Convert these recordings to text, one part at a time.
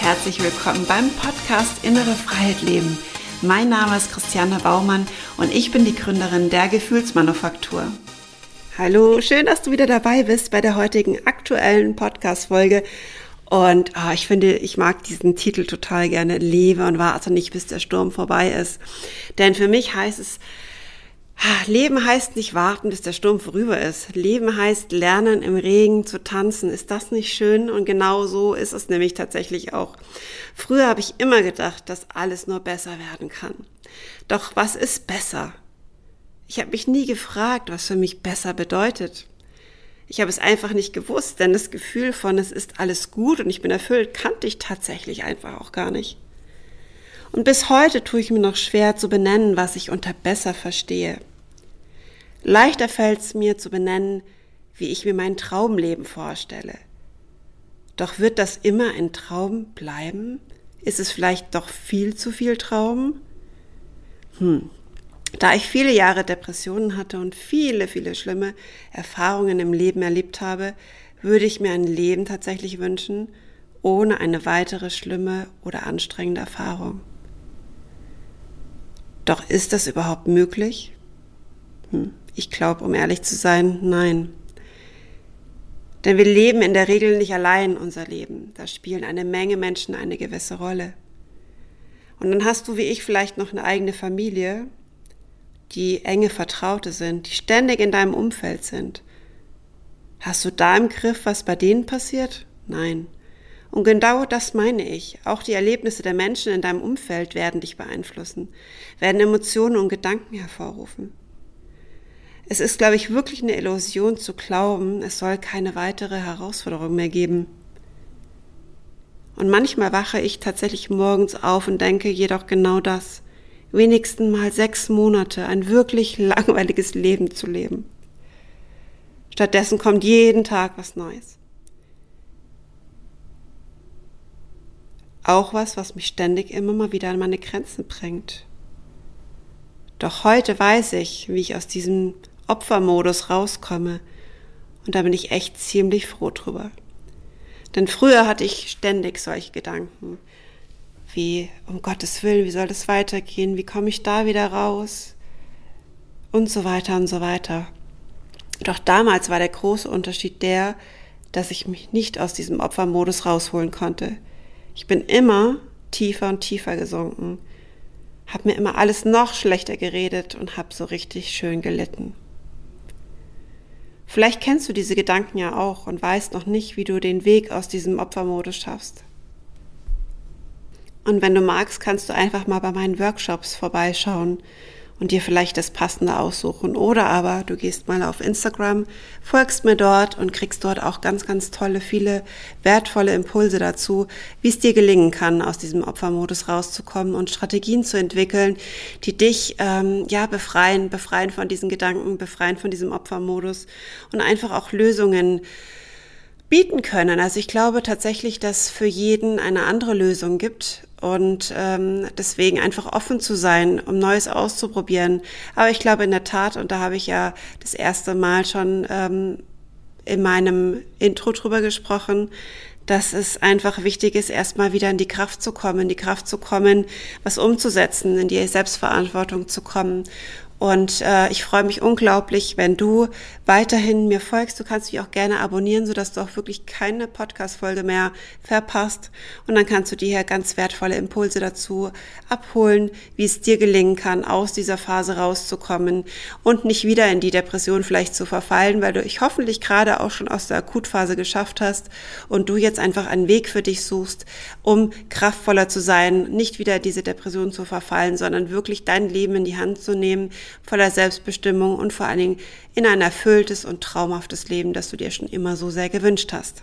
herzlich willkommen beim Podcast Innere Freiheit Leben. Mein Name ist Christiane Baumann und ich bin die Gründerin der Gefühlsmanufaktur. Hallo, schön, dass du wieder dabei bist bei der heutigen aktuellen Podcast-Folge. Und oh, ich finde, ich mag diesen Titel total gerne. Lebe und warte nicht, bis der Sturm vorbei ist. Denn für mich heißt es, Leben heißt nicht warten, bis der Sturm vorüber ist. Leben heißt lernen, im Regen zu tanzen. Ist das nicht schön? Und genau so ist es nämlich tatsächlich auch. Früher habe ich immer gedacht, dass alles nur besser werden kann. Doch was ist besser? Ich habe mich nie gefragt, was für mich besser bedeutet. Ich habe es einfach nicht gewusst, denn das Gefühl von es ist alles gut und ich bin erfüllt kannte ich tatsächlich einfach auch gar nicht. Und bis heute tue ich mir noch schwer zu benennen, was ich unter besser verstehe. Leichter fällt es mir zu benennen, wie ich mir mein Traumleben vorstelle. Doch wird das immer ein Traum bleiben? Ist es vielleicht doch viel zu viel Traum? Hm. Da ich viele Jahre Depressionen hatte und viele, viele schlimme Erfahrungen im Leben erlebt habe, würde ich mir ein Leben tatsächlich wünschen, ohne eine weitere schlimme oder anstrengende Erfahrung. Doch ist das überhaupt möglich? Hm. Ich glaube, um ehrlich zu sein, nein. Denn wir leben in der Regel nicht allein unser Leben. Da spielen eine Menge Menschen eine gewisse Rolle. Und dann hast du wie ich vielleicht noch eine eigene Familie, die enge Vertraute sind, die ständig in deinem Umfeld sind. Hast du da im Griff, was bei denen passiert? Nein. Und genau das meine ich. Auch die Erlebnisse der Menschen in deinem Umfeld werden dich beeinflussen, werden Emotionen und Gedanken hervorrufen. Es ist, glaube ich, wirklich eine Illusion zu glauben, es soll keine weitere Herausforderung mehr geben. Und manchmal wache ich tatsächlich morgens auf und denke jedoch genau das. Wenigstens mal sechs Monate ein wirklich langweiliges Leben zu leben. Stattdessen kommt jeden Tag was Neues. Auch was, was mich ständig immer mal wieder an meine Grenzen bringt. Doch heute weiß ich, wie ich aus diesem Opfermodus rauskomme. Und da bin ich echt ziemlich froh drüber. Denn früher hatte ich ständig solche Gedanken. Wie, um Gottes Willen, wie soll das weitergehen? Wie komme ich da wieder raus? Und so weiter und so weiter. Doch damals war der große Unterschied der, dass ich mich nicht aus diesem Opfermodus rausholen konnte. Ich bin immer tiefer und tiefer gesunken, habe mir immer alles noch schlechter geredet und habe so richtig schön gelitten. Vielleicht kennst du diese Gedanken ja auch und weißt noch nicht, wie du den Weg aus diesem Opfermodus schaffst. Und wenn du magst, kannst du einfach mal bei meinen Workshops vorbeischauen und dir vielleicht das Passende aussuchen. Oder aber du gehst mal auf Instagram, folgst mir dort und kriegst dort auch ganz, ganz tolle, viele wertvolle Impulse dazu, wie es dir gelingen kann, aus diesem Opfermodus rauszukommen und Strategien zu entwickeln, die dich ähm, ja befreien, befreien von diesen Gedanken, befreien von diesem Opfermodus und einfach auch Lösungen bieten können. Also ich glaube tatsächlich, dass für jeden eine andere Lösung gibt und ähm, deswegen einfach offen zu sein, um Neues auszuprobieren. Aber ich glaube in der Tat, und da habe ich ja das erste Mal schon ähm, in meinem Intro drüber gesprochen, dass es einfach wichtig ist, erstmal wieder in die Kraft zu kommen, in die Kraft zu kommen, was umzusetzen, in die Selbstverantwortung zu kommen und äh, ich freue mich unglaublich, wenn du weiterhin mir folgst. Du kannst mich auch gerne abonnieren, sodass du auch wirklich keine Podcast-Folge mehr verpasst. Und dann kannst du dir hier ganz wertvolle Impulse dazu abholen, wie es dir gelingen kann, aus dieser Phase rauszukommen und nicht wieder in die Depression vielleicht zu verfallen, weil du ich hoffentlich gerade auch schon aus der Akutphase geschafft hast und du jetzt einfach einen Weg für dich suchst, um kraftvoller zu sein, nicht wieder diese Depression zu verfallen, sondern wirklich dein Leben in die Hand zu nehmen voller Selbstbestimmung und vor allen Dingen in ein erfülltes und traumhaftes Leben, das du dir schon immer so sehr gewünscht hast.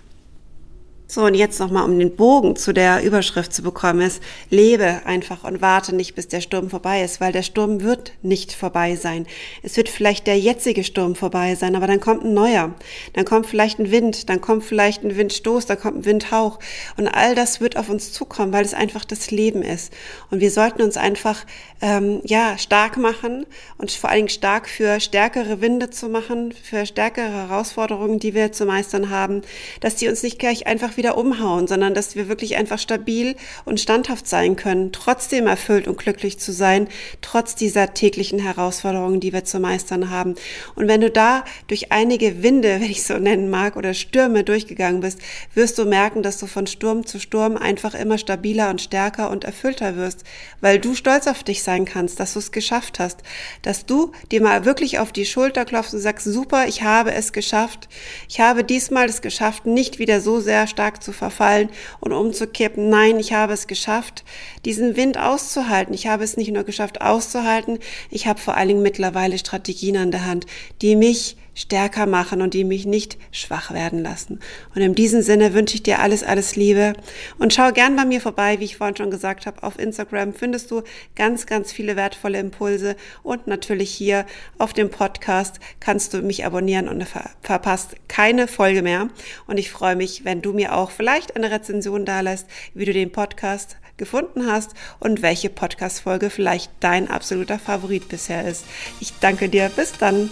So, und jetzt nochmal, um den Bogen zu der Überschrift zu bekommen, ist, lebe einfach und warte nicht, bis der Sturm vorbei ist, weil der Sturm wird nicht vorbei sein. Es wird vielleicht der jetzige Sturm vorbei sein, aber dann kommt ein neuer. Dann kommt vielleicht ein Wind, dann kommt vielleicht ein Windstoß, dann kommt ein Windhauch. Und all das wird auf uns zukommen, weil es einfach das Leben ist. Und wir sollten uns einfach, ähm, ja, stark machen und vor allen Dingen stark für stärkere Winde zu machen, für stärkere Herausforderungen, die wir zu meistern haben, dass die uns nicht gleich einfach wieder umhauen, sondern dass wir wirklich einfach stabil und standhaft sein können, trotzdem erfüllt und glücklich zu sein, trotz dieser täglichen Herausforderungen, die wir zu meistern haben. Und wenn du da durch einige Winde, wenn ich so nennen mag, oder Stürme durchgegangen bist, wirst du merken, dass du von Sturm zu Sturm einfach immer stabiler und stärker und erfüllter wirst, weil du stolz auf dich sein kannst, dass du es geschafft hast, dass du dir mal wirklich auf die Schulter klopfst und sagst, super, ich habe es geschafft. Ich habe diesmal es geschafft, nicht wieder so sehr stark zu verfallen und umzukippen. Nein, ich habe es geschafft, diesen Wind auszuhalten. Ich habe es nicht nur geschafft auszuhalten, ich habe vor allen Dingen mittlerweile Strategien an der Hand, die mich stärker machen und die mich nicht schwach werden lassen. Und in diesem Sinne wünsche ich dir alles, alles Liebe und schau gern bei mir vorbei, wie ich vorhin schon gesagt habe, auf Instagram findest du ganz, ganz viele wertvolle Impulse und natürlich hier auf dem Podcast kannst du mich abonnieren und ver verpasst keine Folge mehr. Und ich freue mich, wenn du mir auch vielleicht eine Rezension da lässt, wie du den Podcast gefunden hast und welche Podcast-Folge vielleicht dein absoluter Favorit bisher ist. Ich danke dir. Bis dann.